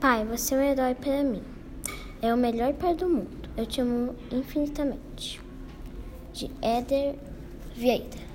Pai, você é um herói para mim. É o melhor pai do mundo. Eu te amo infinitamente. De Éder Vieira.